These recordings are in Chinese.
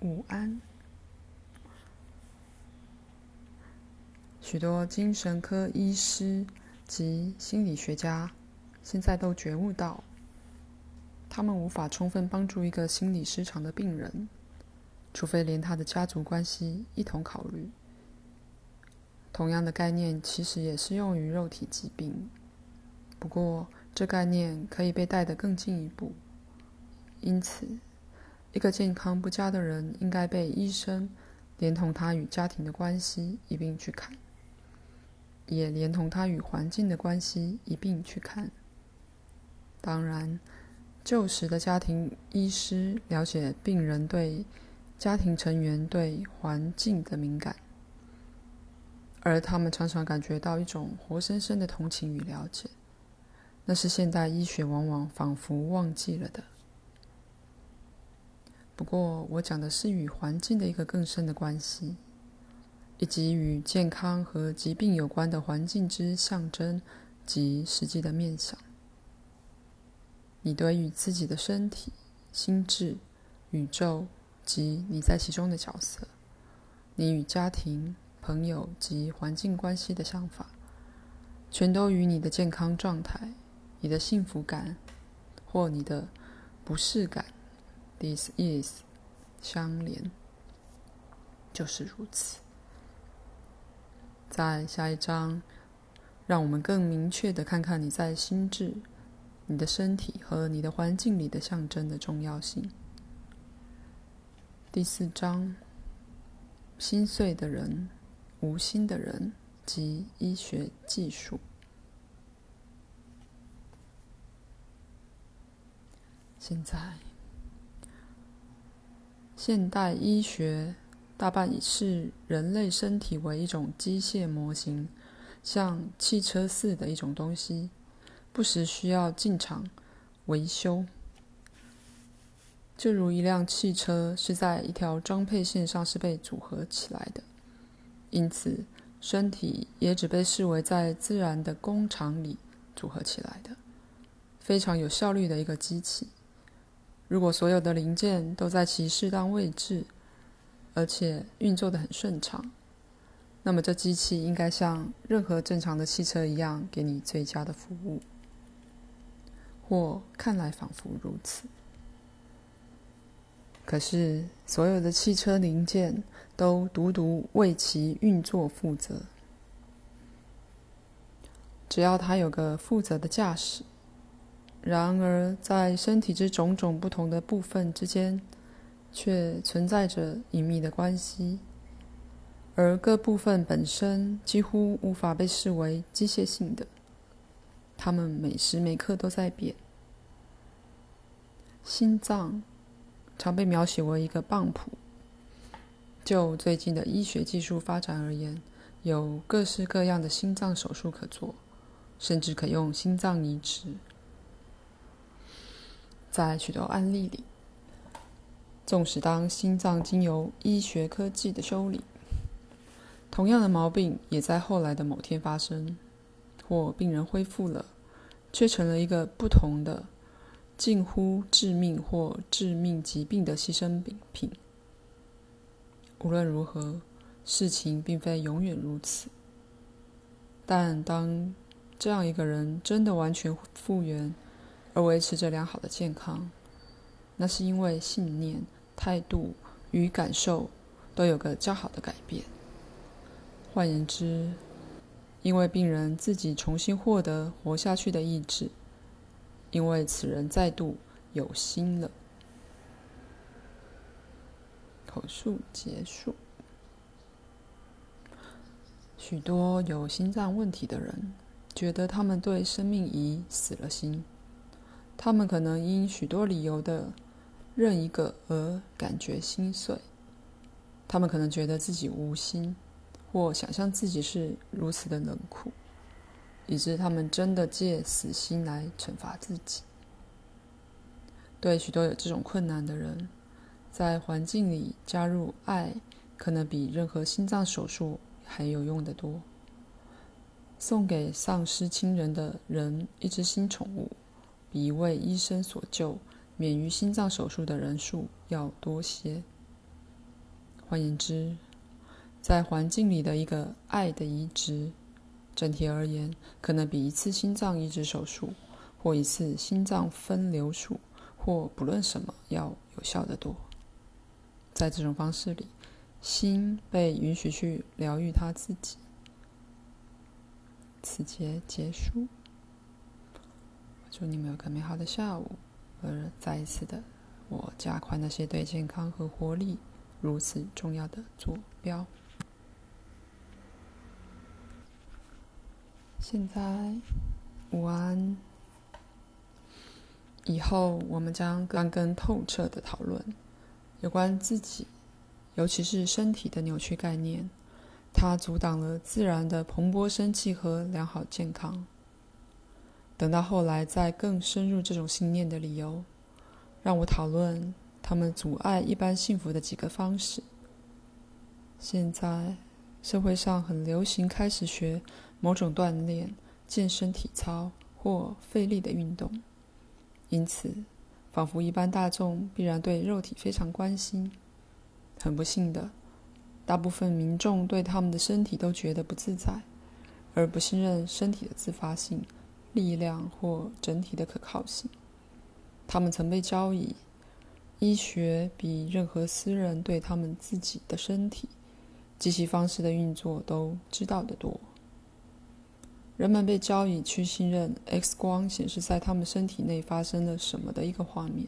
午安。许多精神科医师及心理学家现在都觉悟到，他们无法充分帮助一个心理失常的病人，除非连他的家族关系一同考虑。同样的概念其实也适用于肉体疾病，不过这概念可以被带得更进一步。因此，一个健康不佳的人应该被医生连同他与家庭的关系一并去看，也连同他与环境的关系一并去看。当然，旧时的家庭医师了解病人对家庭成员对环境的敏感，而他们常常感觉到一种活生生的同情与了解，那是现代医学往往仿佛忘记了的。不过，我讲的是与环境的一个更深的关系，以及与健康和疾病有关的环境之象征及实际的面向。你对于自己的身体、心智、宇宙及你在其中的角色，你与家庭、朋友及环境关系的想法，全都与你的健康状态、你的幸福感或你的不适感。This is 相连，就是如此。在下一章，让我们更明确的看看你在心智、你的身体和你的环境里的象征的重要性。第四章，心碎的人、无心的人及医学技术。现在。现代医学大半以视人类身体为一种机械模型，像汽车似的一种东西，不时需要进厂维修。就如一辆汽车是在一条装配线上是被组合起来的，因此身体也只被视为在自然的工厂里组合起来的，非常有效率的一个机器。如果所有的零件都在其适当位置，而且运作得很顺畅，那么这机器应该像任何正常的汽车一样，给你最佳的服务，或看来仿佛如此。可是，所有的汽车零件都独独为其运作负责，只要它有个负责的驾驶。然而，在身体之种种不同的部分之间，却存在着隐秘的关系，而各部分本身几乎无法被视为机械性的。它们每时每刻都在变。心脏常被描写为一个帮浦。就最近的医学技术发展而言，有各式各样的心脏手术可做，甚至可用心脏移植。在许多案例里，纵使当心脏经由医学科技的修理，同样的毛病也在后来的某天发生，或病人恢复了，却成了一个不同的、近乎致命或致命疾病的牺牲品。无论如何，事情并非永远如此。但当这样一个人真的完全复原，而维持着良好的健康，那是因为信念、态度与感受都有个较好的改变。换言之，因为病人自己重新获得活下去的意志，因为此人再度有心了。口述结束。许多有心脏问题的人觉得他们对生命已死了心。他们可能因许多理由的任一个而感觉心碎。他们可能觉得自己无心，或想象自己是如此的冷酷，以致他们真的借死心来惩罚自己。对许多有这种困难的人，在环境里加入爱，可能比任何心脏手术还有用得多。送给丧失亲人的人一只新宠物。比一位医生所救免于心脏手术的人数要多些。换言之，在环境里的一个爱的移植，整体而言，可能比一次心脏移植手术或一次心脏分流术或不论什么要有效得多。在这种方式里，心被允许去疗愈他自己。此节结束。祝你们有个美好的下午。而再一次的，我加快那些对健康和活力如此重要的坐标。现在，午安。以后我们将更更透彻的讨论有关自己，尤其是身体的扭曲概念。它阻挡了自然的蓬勃生气和良好健康。等到后来，再更深入这种信念的理由，让我讨论他们阻碍一般幸福的几个方式。现在，社会上很流行开始学某种锻炼、健身体操或费力的运动，因此，仿佛一般大众必然对肉体非常关心。很不幸的，大部分民众对他们的身体都觉得不自在，而不信任身体的自发性。力量或整体的可靠性，他们曾被交易医学比任何私人对他们自己的身体及其方式的运作都知道得多。人们被交易去信任 X 光显示在他们身体内发生了什么的一个画面，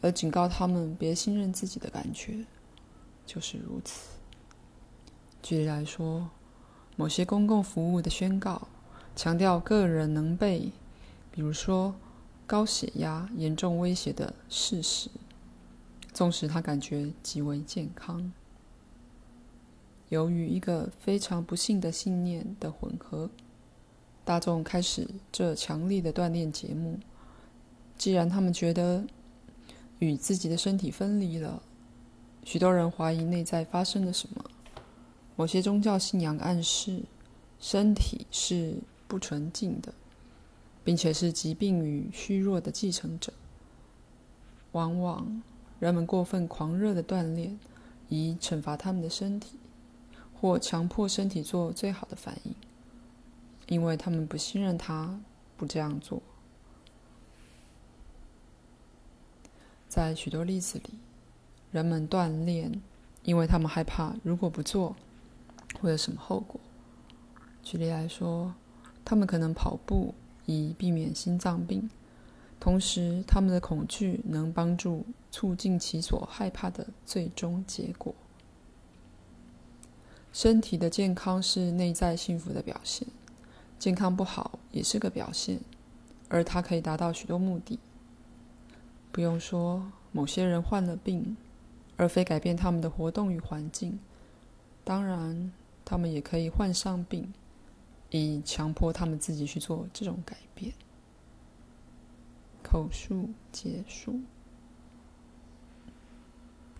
而警告他们别信任自己的感觉，就是如此。举例来说，某些公共服务的宣告。强调个人能被，比如说高血压严重威胁的事实，纵使他感觉极为健康。由于一个非常不幸的信念的混合，大众开始这强力的锻炼节目。既然他们觉得与自己的身体分离了，许多人怀疑内在发生了什么。某些宗教信仰暗示身体是。不纯净的，并且是疾病与虚弱的继承者。往往人们过分狂热的锻炼，以惩罚他们的身体，或强迫身体做最好的反应，因为他们不信任他不这样做。在许多例子里，人们锻炼，因为他们害怕如果不做，会有什么后果。举例来说。他们可能跑步以避免心脏病，同时他们的恐惧能帮助促进其所害怕的最终结果。身体的健康是内在幸福的表现，健康不好也是个表现，而它可以达到许多目的。不用说，某些人患了病，而非改变他们的活动与环境，当然，他们也可以患上病。以强迫他们自己去做这种改变。口述结束。